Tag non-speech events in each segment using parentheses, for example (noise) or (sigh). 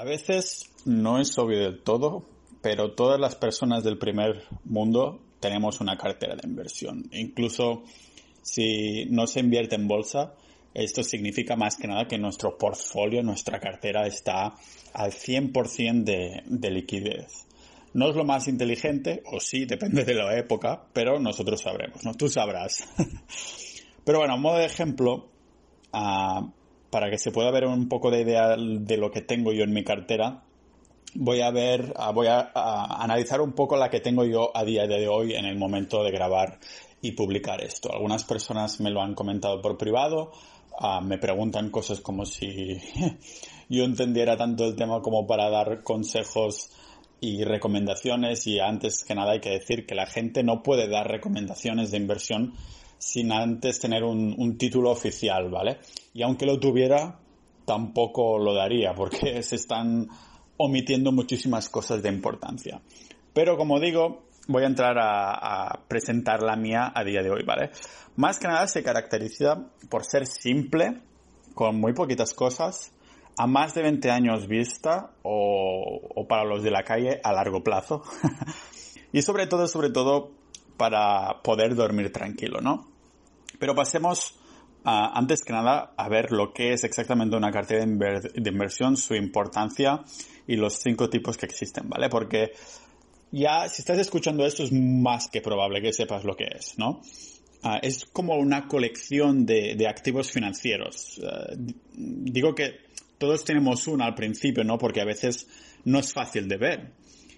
A veces no es obvio del todo, pero todas las personas del primer mundo tenemos una cartera de inversión. Incluso si no se invierte en bolsa, esto significa más que nada que nuestro portfolio, nuestra cartera está al 100% de, de liquidez. No es lo más inteligente, o sí, depende de la época, pero nosotros sabremos, ¿no? Tú sabrás. (laughs) pero bueno, modo de ejemplo, uh, para que se pueda ver un poco de idea de lo que tengo yo en mi cartera, voy a ver, voy a, analizar un poco la que tengo yo a día de hoy en el momento de grabar y publicar esto. Algunas personas me lo han comentado por privado, uh, me preguntan cosas como si (laughs) yo entendiera tanto el tema como para dar consejos y recomendaciones y antes que nada hay que decir que la gente no puede dar recomendaciones de inversión sin antes tener un, un título oficial, ¿vale? Y aunque lo tuviera, tampoco lo daría porque (laughs) se están omitiendo muchísimas cosas de importancia. Pero como digo, voy a entrar a, a, presentar la mía a día de hoy, ¿vale? Más que nada se caracteriza por ser simple, con muy poquitas cosas, a más de 20 años vista o, o para los de la calle a largo plazo. (laughs) y sobre todo, sobre todo para poder dormir tranquilo, ¿no? Pero pasemos antes que nada a ver lo que es exactamente una cartera de, inver de, inversión, su importancia y los cinco tipos que existen, ¿vale? Porque ya si estás escuchando esto es más que probable que sepas lo que es, ¿no? Uh, es como una colección de, activos financieros. Uh, digo que todos tenemos una al principio, ¿no? Porque a veces no es fácil de ver.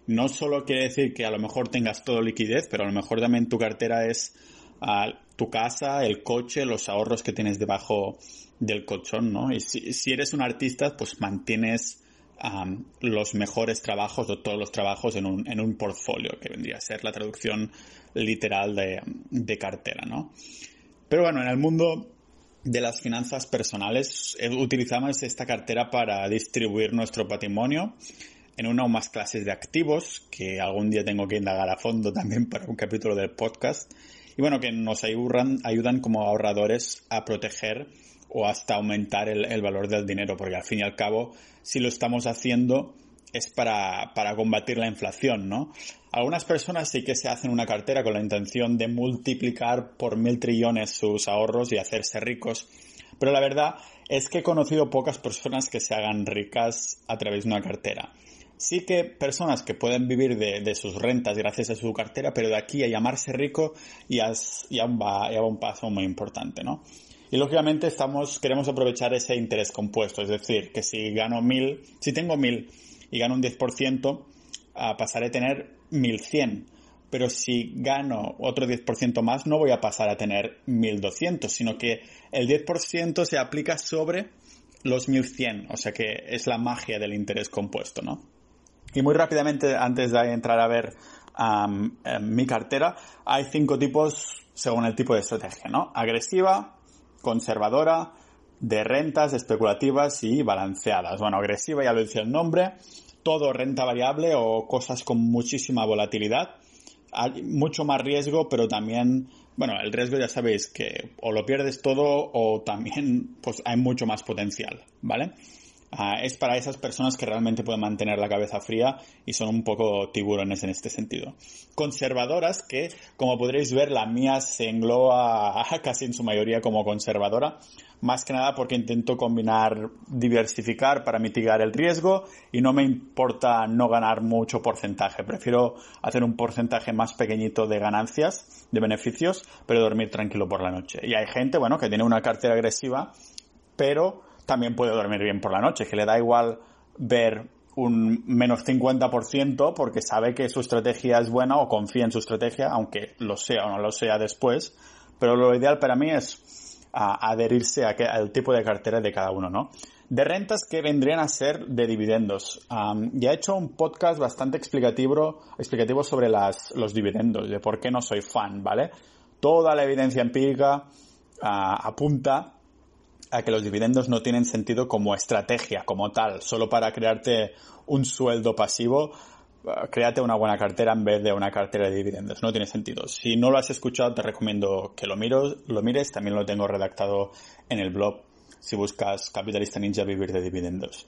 No solo quiere decir que a lo mejor tengas todo liquidez, pero a lo mejor también tu cartera es uh, tu casa, el coche, los ahorros que tienes debajo del colchón, ¿no? Y si, eres un artista, pues mantienes los mejores trabajos o todos los trabajos en un, en un portfolio, que vendría a ser la traducción literal de, de cartera, ¿no? Pero bueno, en el mundo de las finanzas personales, eh, utilizamos esta cartera para distribuir nuestro patrimonio en una o más clases de activos, que algún día tengo que indagar a fondo también para un capítulo del podcast, y bueno, que nos ayudan, ayudan como ahorradores a proteger o hasta aumentar el, el, valor del dinero, porque al fin y al cabo, si lo estamos haciendo es para, para combatir la inflación, ¿no? Algunas personas sí que se hacen una cartera con la intención de multiplicar por mil trillones sus ahorros y hacerse ricos, pero la verdad es que he conocido pocas personas que se hagan ricas a través de una cartera. Sí que personas que pueden vivir de, sus rentas gracias a su cartera, pero de aquí a llamarse rico ya, va, va un paso muy importante, ¿no? Y lógicamente estamos, queremos aprovechar ese interés compuesto, es decir, que si gano mil, si tengo mil y gano un 10%, a pasaré a tener 1100. Pero si gano otro 10% más, no voy a pasar a tener 1200, sino que el 10% se aplica sobre los 1100. O sea que es la magia del interés compuesto, ¿no? Y muy rápidamente, antes de entrar a ver um, mi cartera, hay cinco tipos según el tipo de estrategia, ¿no? Agresiva, conservadora, de rentas especulativas y balanceadas. Bueno, agresiva ya lo dice el nombre, todo renta variable o cosas con muchísima volatilidad. Hay mucho más riesgo, pero también, bueno, el riesgo ya sabéis que o lo pierdes todo o también pues hay mucho más potencial, ¿vale? Uh, es para esas personas que realmente pueden mantener la cabeza fría y son un poco tiburones en este sentido. Conservadoras que, como podréis ver, la mía se engloba (laughs) casi en su mayoría como conservadora, más que nada porque intento combinar diversificar para mitigar el riesgo y no me importa no ganar mucho porcentaje. Prefiero hacer un porcentaje más pequeñito de ganancias, de beneficios, pero dormir tranquilo por la noche. Y hay gente, bueno, que tiene una cartera agresiva, pero también puede dormir bien por la noche, que le da igual ver un menos 50% porque sabe que su estrategia es buena o confía en su estrategia, aunque lo sea o no lo sea después. Pero lo ideal para mí es adherirse a que, al tipo de cartera de cada uno, ¿no? De rentas que vendrían a ser de dividendos. Ya he hecho un podcast bastante explicativo, explicativo sobre las, los dividendos, de por qué no soy fan, ¿vale? Toda la evidencia empírica apunta a que los dividendos no tienen sentido como estrategia, como tal, solo para crearte un sueldo pasivo, uh, créate una buena cartera en vez de una cartera de dividendos. No tiene sentido. Si no lo has escuchado, te recomiendo que lo, miro, lo mires. También lo tengo redactado en el blog si buscas Capitalista Ninja Vivir de Dividendos.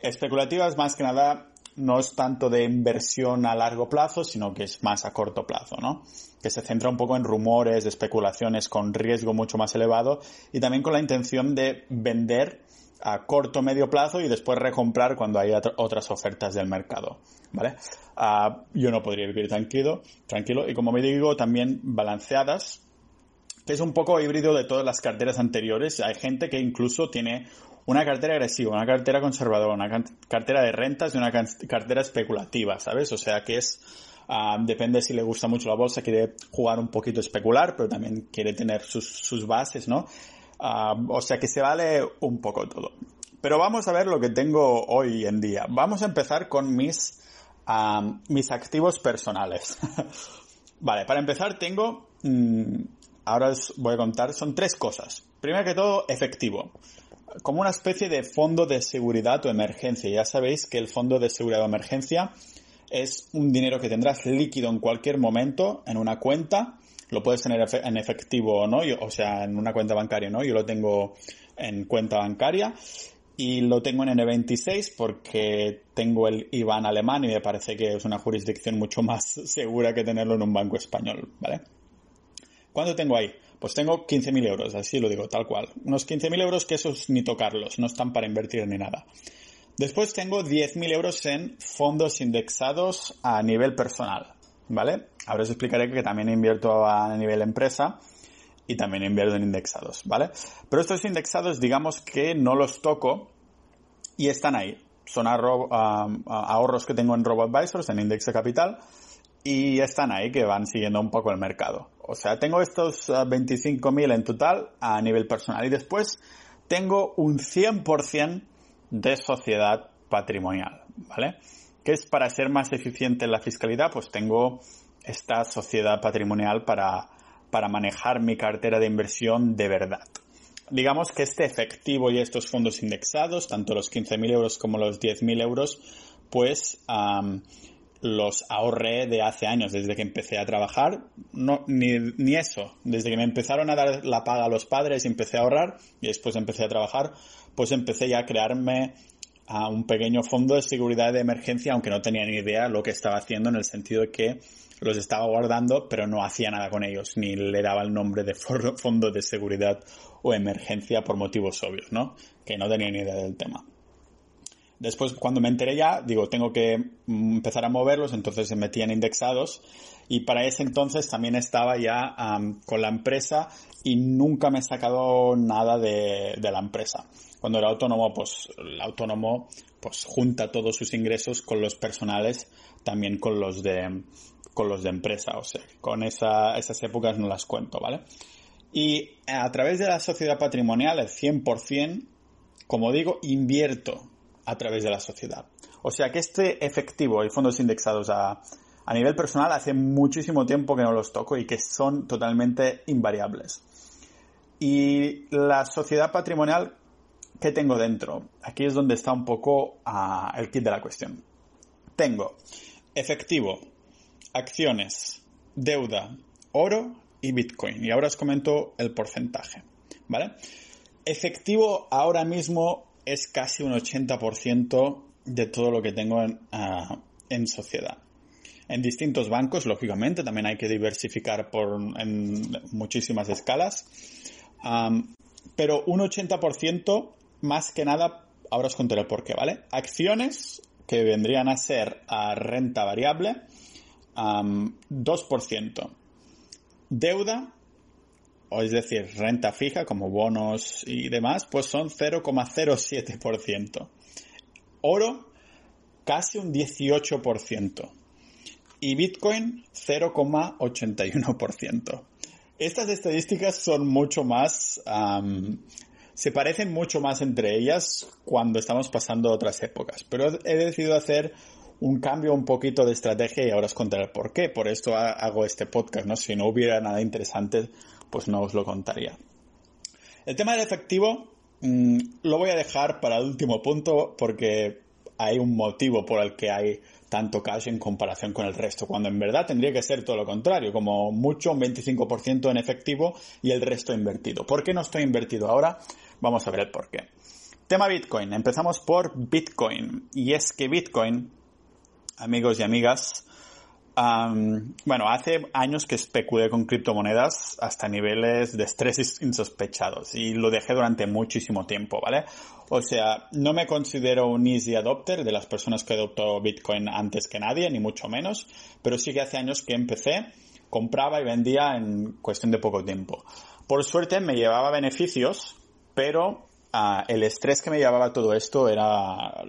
Especulativas más que nada no es tanto de inversión a largo plazo, sino que es más a corto plazo, ¿no? Que se centra un poco en rumores, especulaciones con riesgo mucho más elevado y también con la intención de vender a corto medio plazo y después recomprar cuando haya otras ofertas del mercado, ¿vale? Uh, yo no podría vivir tranquilo, tranquilo y como me digo también balanceadas, que es un poco híbrido de todas las carteras anteriores. Hay gente que incluso tiene una cartera agresiva, una cartera conservadora, una cartera de rentas y una cartera especulativa, ¿sabes? O sea que es, uh, depende si le gusta mucho la bolsa, quiere jugar un poquito especular, pero también quiere tener sus, bases, ¿no? Uh, o sea que se vale un poco todo. Pero vamos a ver lo que tengo hoy en día. Vamos a empezar con mis, uh, mis activos personales. (laughs) vale, para empezar tengo, mmm, ahora os voy a contar, son tres cosas. Primero que todo, efectivo como una especie de fondo de seguridad o emergencia. Ya sabéis que el fondo de seguridad o emergencia es un dinero que tendrás líquido en cualquier momento en una cuenta. Lo puedes tener en efectivo o no, o sea, en una cuenta bancaria, ¿no? Yo lo tengo en cuenta bancaria y lo tengo en N26 porque tengo el IBAN alemán y me parece que es una jurisdicción mucho más (laughs) segura que tenerlo en un banco español, ¿vale? ¿Cuánto tengo ahí? Pues tengo 15.000 euros, así lo digo, tal cual. Unos 15.000 euros que esos ni tocarlos, no están para invertir ni nada. Después tengo 10.000 euros en fondos indexados a nivel personal, ¿vale? Ahora os explicaré que también invierto a nivel empresa y también invierto en indexados, ¿vale? Pero estos indexados, digamos que no los toco y están ahí. Son ahorros que tengo en RoboAdvisors, en Index de Capital, y están ahí que van siguiendo un poco el mercado. O sea, tengo estos 25.000 ah, en total a nivel personal y después tengo un 100% de sociedad patrimonial, ¿vale? Que es para ser más eficiente en la fiscalidad, pues tengo esta sociedad patrimonial para, para manejar mi cartera de inversión de verdad. Digamos que este efectivo y estos fondos indexados, tanto los 15.000 euros como los 10.000 euros, pues los ahorré de hace años, desde que empecé a trabajar, no, ni, ni, eso, desde que me empezaron a dar la paga a los padres y empecé a ahorrar y después empecé a trabajar, pues empecé ya a crearme a un pequeño fondo de seguridad de emergencia, aunque no tenía ni idea lo que estaba haciendo en el sentido de que los estaba guardando, pero no hacía nada con ellos, ni le daba el nombre de (laughs) fondo de seguridad o emergencia por motivos obvios, ¿no? Que no tenía ni idea del tema. Después, cuando me enteré ya, digo, tengo que mm, empezar a moverlos, entonces se metían indexados. Y para ese entonces también estaba ya con la empresa y nunca me he sacado nada de, de, la empresa. Cuando era autónomo, pues el autónomo pues junta todos sus ingresos con los personales, también con los de, con los de empresa. O sea, con esa, esas épocas no las cuento, ¿vale? Y a través de la sociedad patrimonial, el 100%, como digo, invierto a través de la sociedad. O sea que este efectivo y fondos indexados a, a nivel personal hace muchísimo tiempo que no los toco y que son totalmente invariables. Y la sociedad patrimonial que tengo dentro, aquí es donde está un poco uh, el kit de la cuestión. Tengo efectivo, acciones, deuda, oro y bitcoin. Y ahora os comento el porcentaje. ¿Vale? Efectivo ahora mismo es casi un 80% de todo lo que tengo ah, en, sociedad. En distintos bancos, lógicamente, también hay que diversificar por, en muchísimas escalas. pero un 80% más que nada, ahora os contaré por qué, ¿vale? Acciones que vendrían a ser a renta variable, 2%. Deuda, o es decir, renta fija como bonos y demás, pues son 0,07%. Oro, casi un 18%. Y Bitcoin, 0,81%. Estas estadísticas son mucho más... se parecen mucho más entre ellas cuando estamos pasando otras épocas. Pero he decidido hacer un cambio un poquito de estrategia y ahora os contaré por qué. Por esto hago este podcast, ¿no? Si no hubiera nada interesante, pues no os lo contaría. El tema del efectivo mm, lo voy a dejar para el último punto porque hay un motivo por el que hay tanto cash en comparación con el resto, cuando en verdad tendría que ser todo lo contrario, como mucho un 25% en efectivo y el resto invertido. ¿Por qué no estoy invertido ahora? Vamos a ver el por qué. Tema Bitcoin. Empezamos por Bitcoin. Y es que Bitcoin, amigos y amigas, bueno, hace años que especulé con criptomonedas hasta niveles de estrés insospechados y lo dejé durante muchísimo tiempo, ¿vale? O sea, no me considero un easy adopter de las personas que adoptó Bitcoin antes que nadie, ni mucho menos, pero sí que hace años que empecé, compraba y vendía en cuestión de poco tiempo. Por suerte me llevaba beneficios, pero ah, el estrés que me llevaba todo esto era,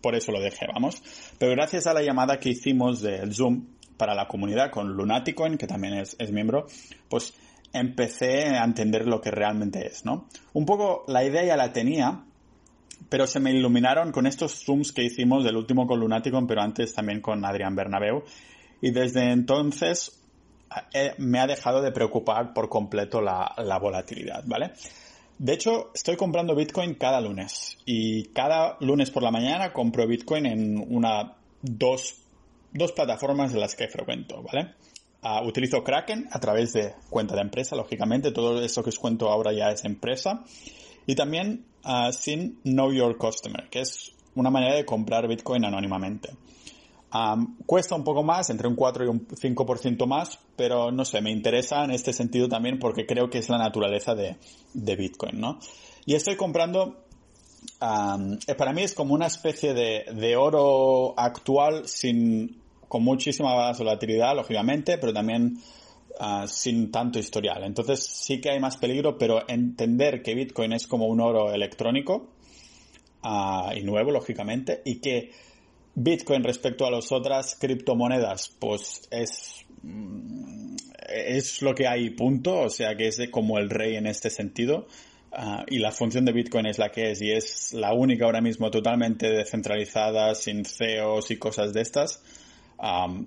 por eso lo dejé, vamos. Pero gracias a la llamada que hicimos del Zoom, para la comunidad con Lunaticoin, que también es, miembro, pues empecé a entender lo que realmente es, ¿no? Un poco la idea ya la tenía, pero se me iluminaron con estos zooms que hicimos del último con Lunaticoin, pero antes también con Adrián Bernabeu. Y desde entonces eh, me ha dejado de preocupar por completo la, la, volatilidad, ¿vale? De hecho, estoy comprando Bitcoin cada lunes y cada lunes por la mañana compro Bitcoin en una, dos dos plataformas de las que frecuento, ¿vale? Uh, utilizo Kraken a través de cuenta de empresa, lógicamente, todo eso que os cuento ahora ya es empresa. Y también uh, sin Know Your Customer, que es una manera de comprar Bitcoin anónimamente. Um, cuesta un poco más, entre un 4 y un 5% más, pero no sé, me interesa en este sentido también porque creo que es la naturaleza de, de Bitcoin, ¿no? Y estoy comprando eh, para mí es como una especie de, de oro actual sin con muchísima volatilidad, lógicamente, pero también ah, sin tanto historial. Entonces sí que hay más peligro, pero entender que Bitcoin es como un oro electrónico ah, y nuevo, lógicamente, y que Bitcoin respecto a las otras criptomonedas, pues es, mm, es lo que hay, punto. O sea que es como el rey en este sentido. Ah, y la función de Bitcoin es la que es y es la única ahora mismo totalmente descentralizada, sin CEOs y cosas de estas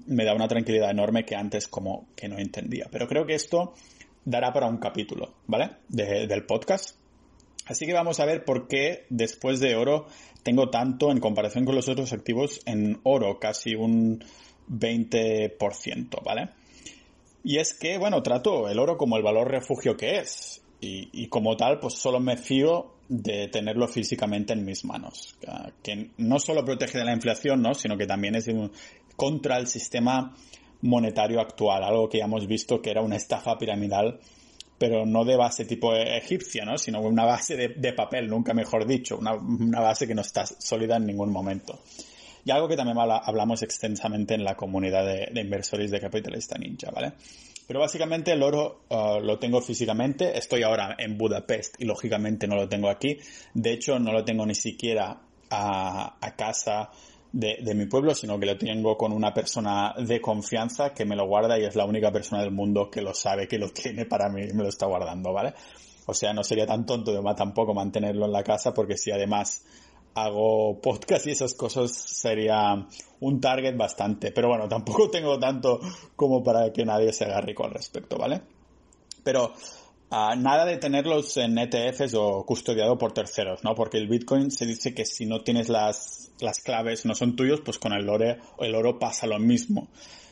me da una tranquilidad enorme que antes como que no entendía. Pero creo que esto dará para un capítulo, ¿vale? del podcast. Así que vamos a ver por qué después de oro tengo tanto en comparación con los otros activos en oro, casi un 20%, ¿vale? Y es que, bueno, trato el oro como el valor refugio que es. Y, y, como tal, pues solo me fío de tenerlo físicamente en mis manos. Que no solo protege de la inflación, ¿no? Sino que también es contra el sistema monetario actual, algo que ya hemos visto que era una estafa piramidal, pero no de base tipo egipcia, ¿no? sino una base de, papel, nunca mejor dicho, una, base que no está sólida en ningún momento. Y algo que también hablamos extensamente en la comunidad de, inversores de Capitalista Ninja, ¿vale? Pero básicamente el oro uh, lo tengo físicamente. Estoy ahora en Budapest y lógicamente no lo tengo aquí. De hecho, no lo tengo ni siquiera a, a casa de, mi pueblo, sino que lo tengo con una persona de confianza que me lo guarda y es la única persona del mundo que lo sabe, que lo tiene para mí y me lo está guardando, ¿vale? O sea, no sería tan tonto de tampoco mantenerlo en la casa porque si además hago podcast y esas cosas sería un target bastante. Pero bueno, tampoco tengo tanto como para que nadie se haga rico al respecto, ¿vale? Pero Nada de tenerlos en ETFs o custodiado por terceros, ¿no? Porque el Bitcoin se dice que si no tienes las, las claves, no son tuyos, pues con el oro, el oro pasa lo mismo.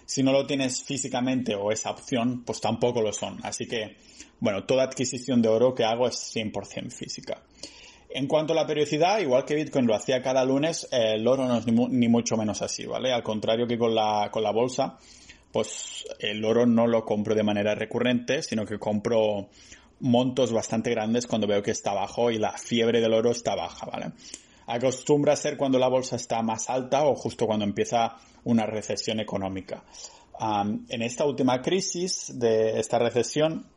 Si no lo tienes físicamente o esa opción, pues tampoco lo son. Así que, bueno, toda adquisición de oro que hago es 100% física. En cuanto a la periodicidad, igual que Bitcoin lo hacía cada lunes, el oro no es ni, ni, mucho menos así, ¿vale? Al contrario que con la, con la bolsa, pues el oro no lo compro de manera recurrente, sino que compro montos bastante grandes cuando veo que está bajo y la fiebre del oro está baja, ¿vale? Acostumbra a ser cuando la bolsa está más alta o justo cuando empieza una recesión económica. en esta última crisis de esta recesión,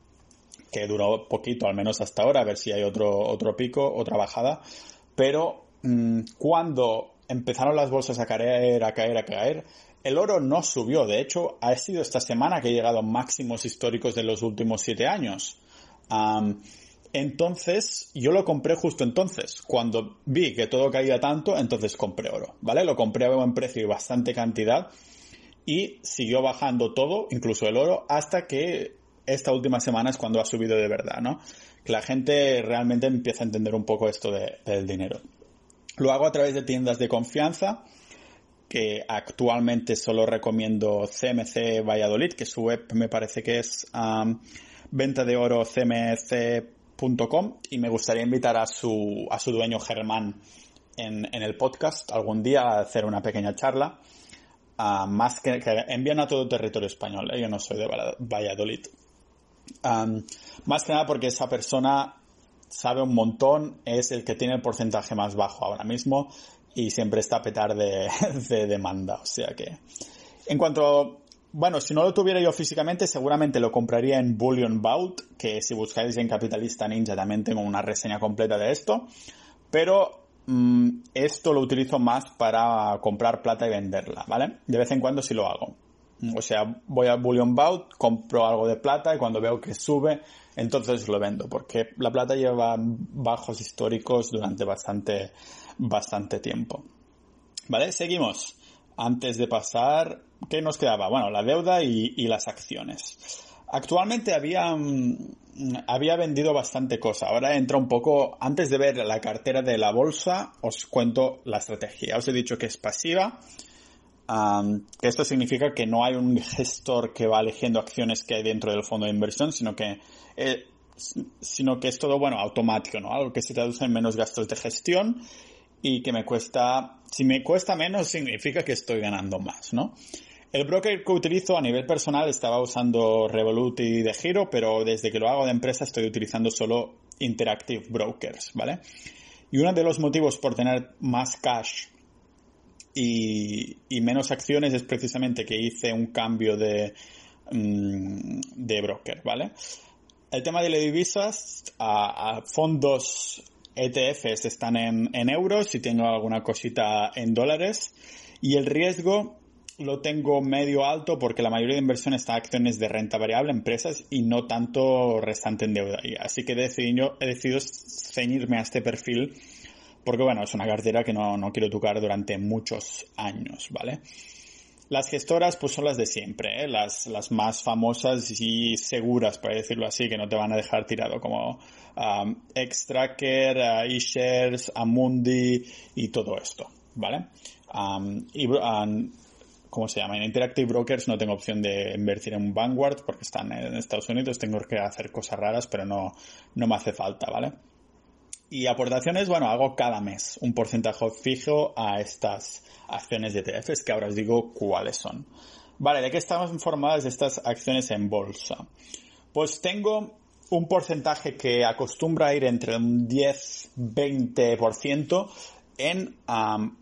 que duró poquito, al menos hasta ahora, a ver si hay otro, otro pico, otra bajada, pero mm, cuando empezaron las bolsas a caer, a caer, a caer, el oro no subió. De hecho, ha sido esta semana que ha llegado a máximos históricos de los últimos siete años. entonces, yo lo compré justo entonces. Cuando vi que todo caía tanto, entonces compré oro, ¿vale? Lo compré a buen precio y bastante cantidad. Y siguió bajando todo, incluso el oro, hasta que esta última semana es cuando ha subido de verdad, ¿no? Que la gente realmente empieza a entender un poco esto del dinero. Lo hago a través de tiendas de confianza que actualmente solo recomiendo CMC Valladolid, que su web me parece que es venta de oro CMC brokercoach.com y me gustaría invitar a su, a su dueño Germán en, en el podcast algún día a hacer una pequeña charla. Uh, más que, que, envían a todo territorio español, ¿eh? yo no soy de Valladolid. Um, más que nada porque esa persona sabe un montón, es el que tiene el porcentaje más bajo ahora mismo y siempre está a petar de, (laughs) de demanda. O sea que, en cuanto bueno, si no lo tuviera yo físicamente, seguramente lo compraría en Bullion Vault, que si buscáis en Capitalista Ninja también tengo una reseña completa de esto. Pero mmm, esto lo utilizo más para comprar plata y venderla, ¿vale? De vez en cuando sí lo hago. O sea, voy a Bullion Vault, compro algo de plata y cuando veo que sube, entonces lo vendo, porque la plata lleva bajos históricos durante bastante, bastante tiempo. ¿Vale? Seguimos. Antes de pasar, ¿qué nos quedaba? Bueno, la deuda y, y las acciones. Actualmente había, había vendido bastante cosa. Ahora entra un poco, antes de ver la cartera de la bolsa, os cuento la estrategia. Os he dicho que es pasiva. Esto significa que no hay un gestor que va eligiendo acciones que hay dentro del fondo de inversión, sino que, eh, sino que es todo, bueno, automático, ¿no? Algo que se traduce en menos gastos de gestión y que me cuesta, si me cuesta menos significa que estoy ganando más, ¿no? El broker que utilizo a nivel personal estaba usando Revolut y de Giro, pero desde que lo hago de empresa estoy utilizando solo Interactive Brokers, ¿vale? Y uno de los motivos por tener más cash y, y menos acciones es precisamente que hice un cambio de, mmm, de broker, ¿vale? El tema de las divisas, a, a fondos ETFs están en, en, euros y tengo alguna cosita en dólares. Y el riesgo lo tengo medio alto porque la mayoría de inversión está en acciones de renta variable, empresas, y no tanto restante en deuda. Así que he decidido, he decidido ceñirme a este perfil porque, bueno, es una cartera que no, no quiero tocar durante muchos años, ¿vale? Las gestoras pues son las de siempre, ¿eh? las, las más famosas y seguras, por decirlo así, que no te van a dejar tirado, como um, Xtracker, uh, eShares, Amundi y todo esto, ¿vale? Y, ¿Cómo se llama? En Interactive Brokers no tengo opción de invertir en Vanguard porque están en Estados Unidos, tengo que hacer cosas raras, pero no, no me hace falta, ¿vale? Y aportaciones, bueno, hago cada mes un porcentaje fijo a estas acciones de ETFs, que ahora os digo cuáles son. Vale, ¿de qué estamos informadas estas acciones en bolsa? Pues tengo un porcentaje que acostumbra ir entre un 10-20% en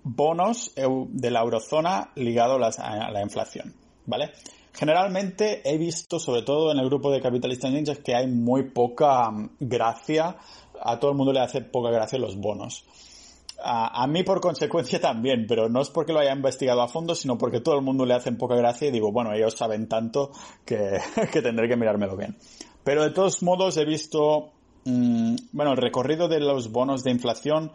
bonos de la eurozona ligado a, la inflación, ¿vale? Generalmente he visto, sobre todo en el grupo de capitalistas ninjas, que hay muy poca gracia, a todo el mundo le hace poca gracia los bonos. A, mí por consecuencia (laughs) también, pero no es porque lo haya investigado a fondo, sino porque todo el mundo le hace poca gracia y digo, bueno, ellos saben tanto que, (laughs) que tendré que mirármelo bien. Pero de todos modos he visto, mmm, bueno, el recorrido de los bonos de inflación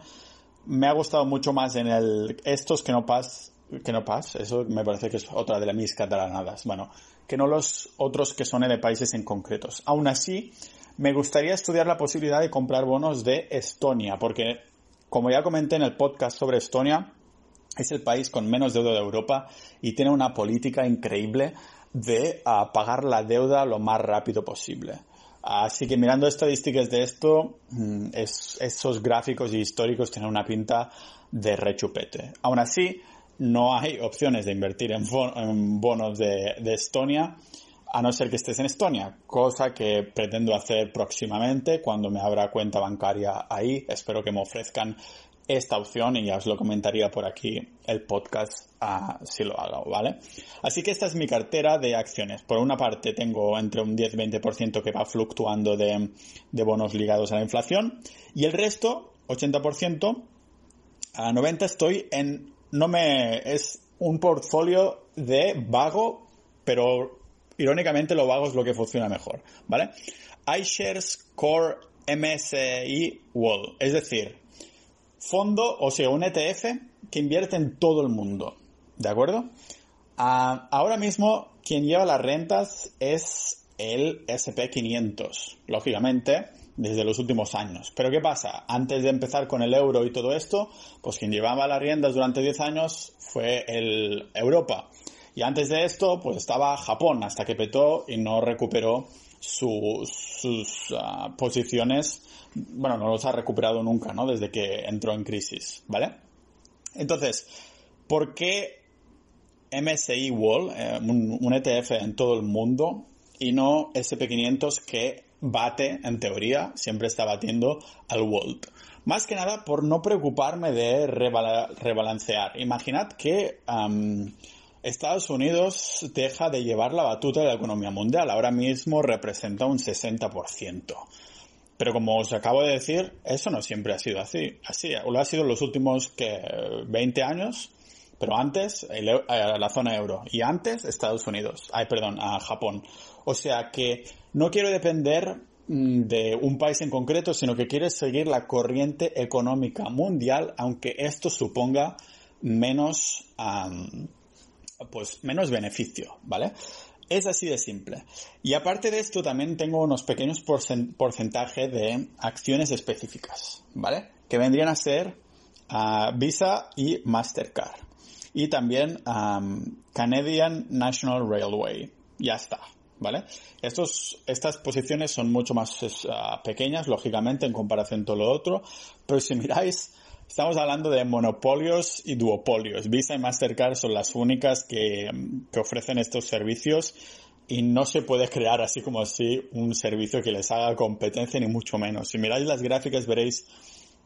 me ha gustado mucho más en el, estos que no pas, que no pas, eso me parece que es otra de mis catalanadas, bueno, que no los otros que son de países en concretos. Aún así, me gustaría estudiar la posibilidad de comprar bonos de Estonia, porque como ya comenté en el podcast sobre Estonia, es el país con menos deuda de Europa y tiene una política increíble de uh, pagar la deuda lo más rápido posible. Así que mirando estadísticas de esto, mm, es, esos gráficos y históricos tienen una pinta de rechupete. Aún así, no hay opciones de invertir en, bonos de Estonia a no ser que estés en Estonia, cosa que pretendo hacer próximamente cuando me abra cuenta bancaria ahí. Espero que me ofrezcan esta opción y ya os lo comentaría por aquí el podcast uh, si lo hago, ¿vale? Así que esta es mi cartera de acciones. Por una parte tengo entre un 10-20% que va fluctuando de, de, bonos ligados a la inflación y el resto, 80%, a 90% estoy en, no me, es un portfolio de vago, pero irónicamente lo vago es lo que funciona mejor, ¿vale? iShares Core MSI Wall, es decir, fondo, o sea, un ETF que invierte en todo el mundo, ¿de acuerdo? Uh, ahora mismo quien lleva las rentas es el SP500, lógicamente, desde los últimos años. Pero ¿qué pasa? Antes de empezar con el euro y todo esto, pues quien llevaba las riendas durante 10 años fue el Europa. Y antes de esto, pues estaba Japón hasta que petó y no recuperó sus ah, posiciones, bueno, no los ha recuperado nunca, ¿no? Desde que entró en crisis, ¿vale? Entonces, ¿por qué MSI World, eh, un, ETF en todo el mundo, y no SP500 que bate, en teoría, siempre está batiendo al World? Más que nada por no preocuparme de rebalancear. Imaginad que Estados Unidos deja de llevar la batuta de la economía mundial. Ahora mismo representa un 60%. Pero como os acabo de decir, eso no siempre ha sido así. Así, lo ha sido en los últimos que 20 años, pero antes eh, la zona euro y antes Estados Unidos, ay perdón, a Japón. O sea que no quiero depender mm, de un país en concreto, sino que quiero seguir la corriente económica mundial, aunque esto suponga menos, pues menos beneficio, ¿vale? Es así de simple. Y aparte de esto, también tengo unos pequeños porcentajes de acciones específicas, ¿vale? Que vendrían a ser ah, Visa y Mastercard. Y también Canadian National Railway. Ya está, ¿vale? Estos, estas posiciones son mucho más ah, pequeñas, lógicamente, en comparación con lo otro. Pero si miráis Estamos hablando de monopolios y duopolios. Visa y Mastercard son las únicas que, ofrecen estos servicios y no se puede crear así como así un servicio que les haga competencia ni mucho menos. Si miráis las gráficas veréis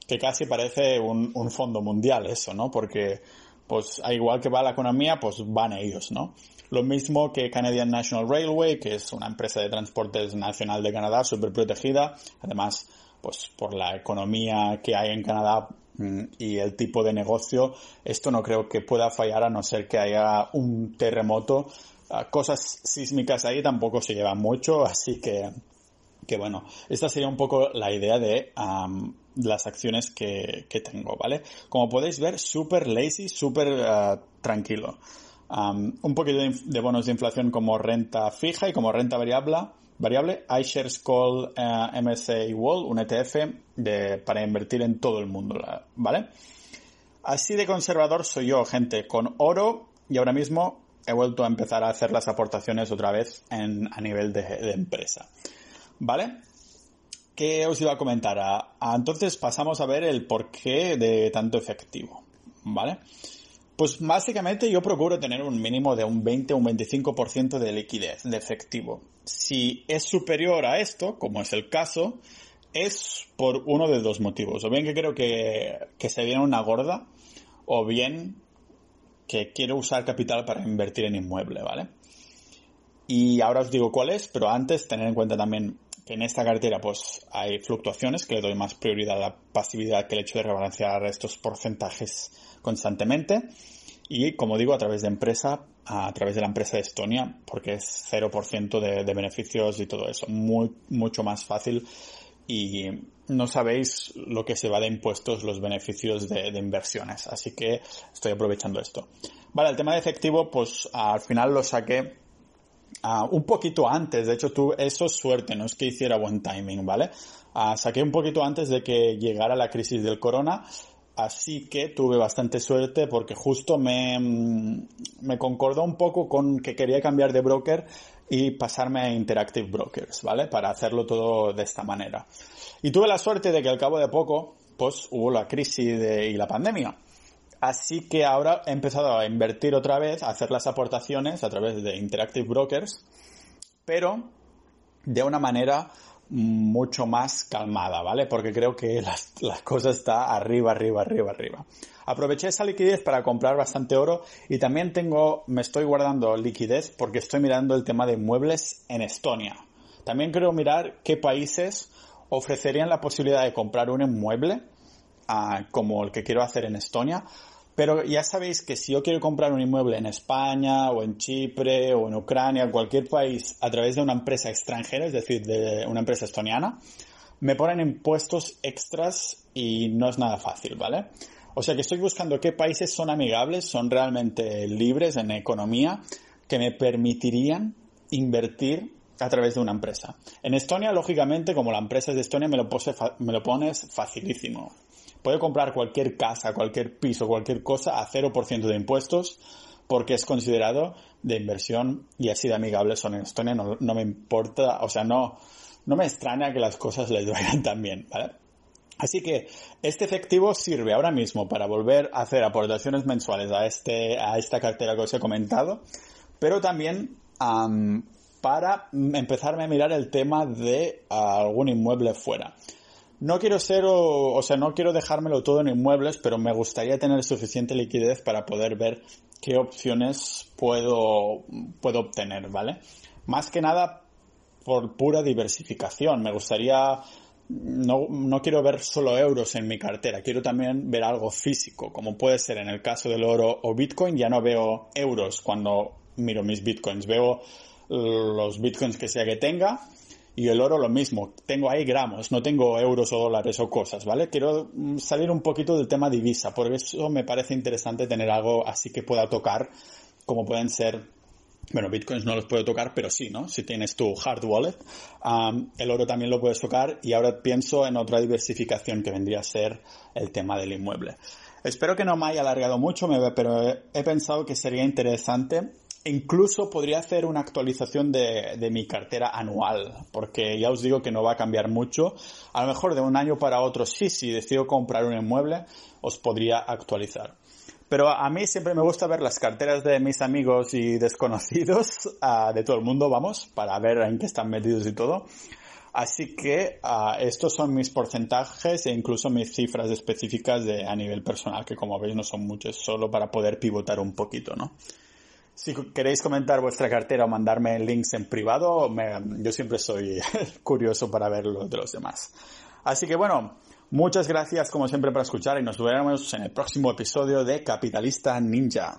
que casi parece un, un fondo mundial eso, ¿no? Porque pues igual que va la economía, pues van ellos, ¿no? Lo mismo que Canadian National Railway, que es una empresa de transportes nacional de Canadá súper protegida. Además, pues por la economía que hay en Canadá y el tipo de negocio, esto no creo que pueda fallar a no ser que haya un terremoto. Ah, cosas sísmicas ahí tampoco se llevan mucho, (laughs) así que, que bueno, esta sería un poco la idea de las acciones que, tengo, ¿vale? Como podéis ver, súper lazy, súper ah, tranquilo. un poquito de, bonos de inflación como renta fija y como renta variable variable, iShares Call uh, MSA World, un ETF de, para invertir en todo el mundo, ¿vale? Así de conservador soy yo, gente, con oro y ahora mismo he vuelto a empezar a hacer las aportaciones otra vez en, a nivel de, empresa, ¿vale? ¿Qué os iba a comentar? entonces pasamos a ver el porqué de tanto efectivo, ¿vale? Pues básicamente yo procuro tener un mínimo de un 20 o un 25% de liquidez, de efectivo. Si es superior a esto, como es el caso, es por uno de dos motivos. O bien que creo que, que se viene una gorda, o bien que quiero usar capital para invertir en inmueble, ¿vale? Y ahora os digo cuál es, pero antes tener en cuenta también que en esta cartera pues hay fluctuaciones, que le doy más prioridad a la pasividad que el hecho de rebalancear estos porcentajes constantemente. Y como digo, a través de empresa, a través de la empresa de Estonia, porque es 0% de, de beneficios y todo eso. Muy, mucho más fácil y no sabéis lo que se va de impuestos los beneficios de, inversiones. Así que estoy aprovechando esto. Vale, el tema de efectivo, pues al final lo saqué uh, un poquito antes. De hecho, tú, eso es suerte, no es que hiciera buen timing, ¿vale? Uh, saqué un poquito antes de que llegara la crisis del corona Así que tuve bastante suerte porque justo me, mm, me concordó un poco con que quería cambiar de broker y pasarme a Interactive Brokers, ¿vale? Para hacerlo todo de esta manera. Y tuve la suerte de que al cabo de poco, pues hubo la crisis y la pandemia. Así que ahora he empezado a invertir otra vez, a hacer las aportaciones a través de Interactive Brokers, pero de una manera mucho más calmada, ¿vale? Porque creo que (laughs) las, las cosas está arriba, arriba, arriba, arriba. Aproveché esa liquidez para comprar bastante oro y también tengo, me estoy guardando liquidez porque estoy mirando el tema de muebles en Estonia. También quiero mirar qué países ofrecerían la posibilidad de comprar un inmueble ah, como el que quiero hacer en Estonia pero ya sabéis que si yo quiero comprar un inmueble en España o en Chipre o en Ucrania, cualquier país, a través de una empresa extranjera, es decir, de una empresa estoniana, me ponen impuestos extras y no es nada fácil, ¿vale? O sea que estoy buscando qué países son amigables, son realmente libres en economía, que me permitirían invertir a través de una empresa. En Estonia, lógicamente, como la empresa es de Estonia, me lo, me lo pones facilísimo puede comprar cualquier casa, cualquier piso, cualquier cosa a 0% de impuestos, porque es considerado de inversión y así de amigable son en Estonia. No, me importa, o sea, no, no me extraña que las cosas les vayan tan bien, ¿vale? Así que este efectivo sirve ahora mismo para volver a hacer aportaciones mensuales a, este, a esta cartera que os he comentado, pero también para empezarme a mirar el tema de algún inmueble fuera. No quiero ser, o, o, sea, no quiero dejármelo todo en inmuebles, pero me gustaría tener suficiente liquidez para poder ver qué opciones puedo, puedo obtener, ¿vale? Más que nada por pura diversificación. Me gustaría no, no, quiero ver solo euros en mi cartera, quiero también ver algo físico, como puede ser en el caso del oro o Bitcoin, ya no veo euros cuando miro mis Bitcoins, veo los Bitcoins que sea que tenga y el oro lo mismo, tengo ahí gramos, no tengo euros o dólares o cosas, ¿vale? Quiero mm, salir un poquito del tema divisa, porque eso me parece interesante tener algo así que pueda tocar, como pueden ser bueno, bitcoins no los puedo tocar, pero sí, ¿no? Si tienes tu hard wallet, el oro también lo puedes tocar y ahora pienso en otra diversificación que vendría a ser el tema del inmueble. Espero que no me haya alargado mucho, pero he, pensado que sería interesante. Incluso podría hacer una actualización de, mi cartera anual, porque ya os digo que no va a cambiar mucho. A lo mejor de un año para otro sí, si decido comprar un inmueble, os podría actualizar. Pero a mí siempre me gusta ver las carteras de mis amigos y desconocidos, uh, (laughs) de todo el mundo, vamos, para ver en qué están metidos y todo. Así que uh, estos son mis porcentajes e incluso mis cifras específicas a nivel personal, que como veis no son muchos, solo para poder pivotar un poquito, ¿no? Si queréis comentar vuestra cartera o mandarme links en privado, me, yo siempre soy (laughs) curioso para ver lo de los demás. Así que bueno, Muchas gracias como siempre por escuchar y nos vemos en el próximo episodio de Capitalista Ninja.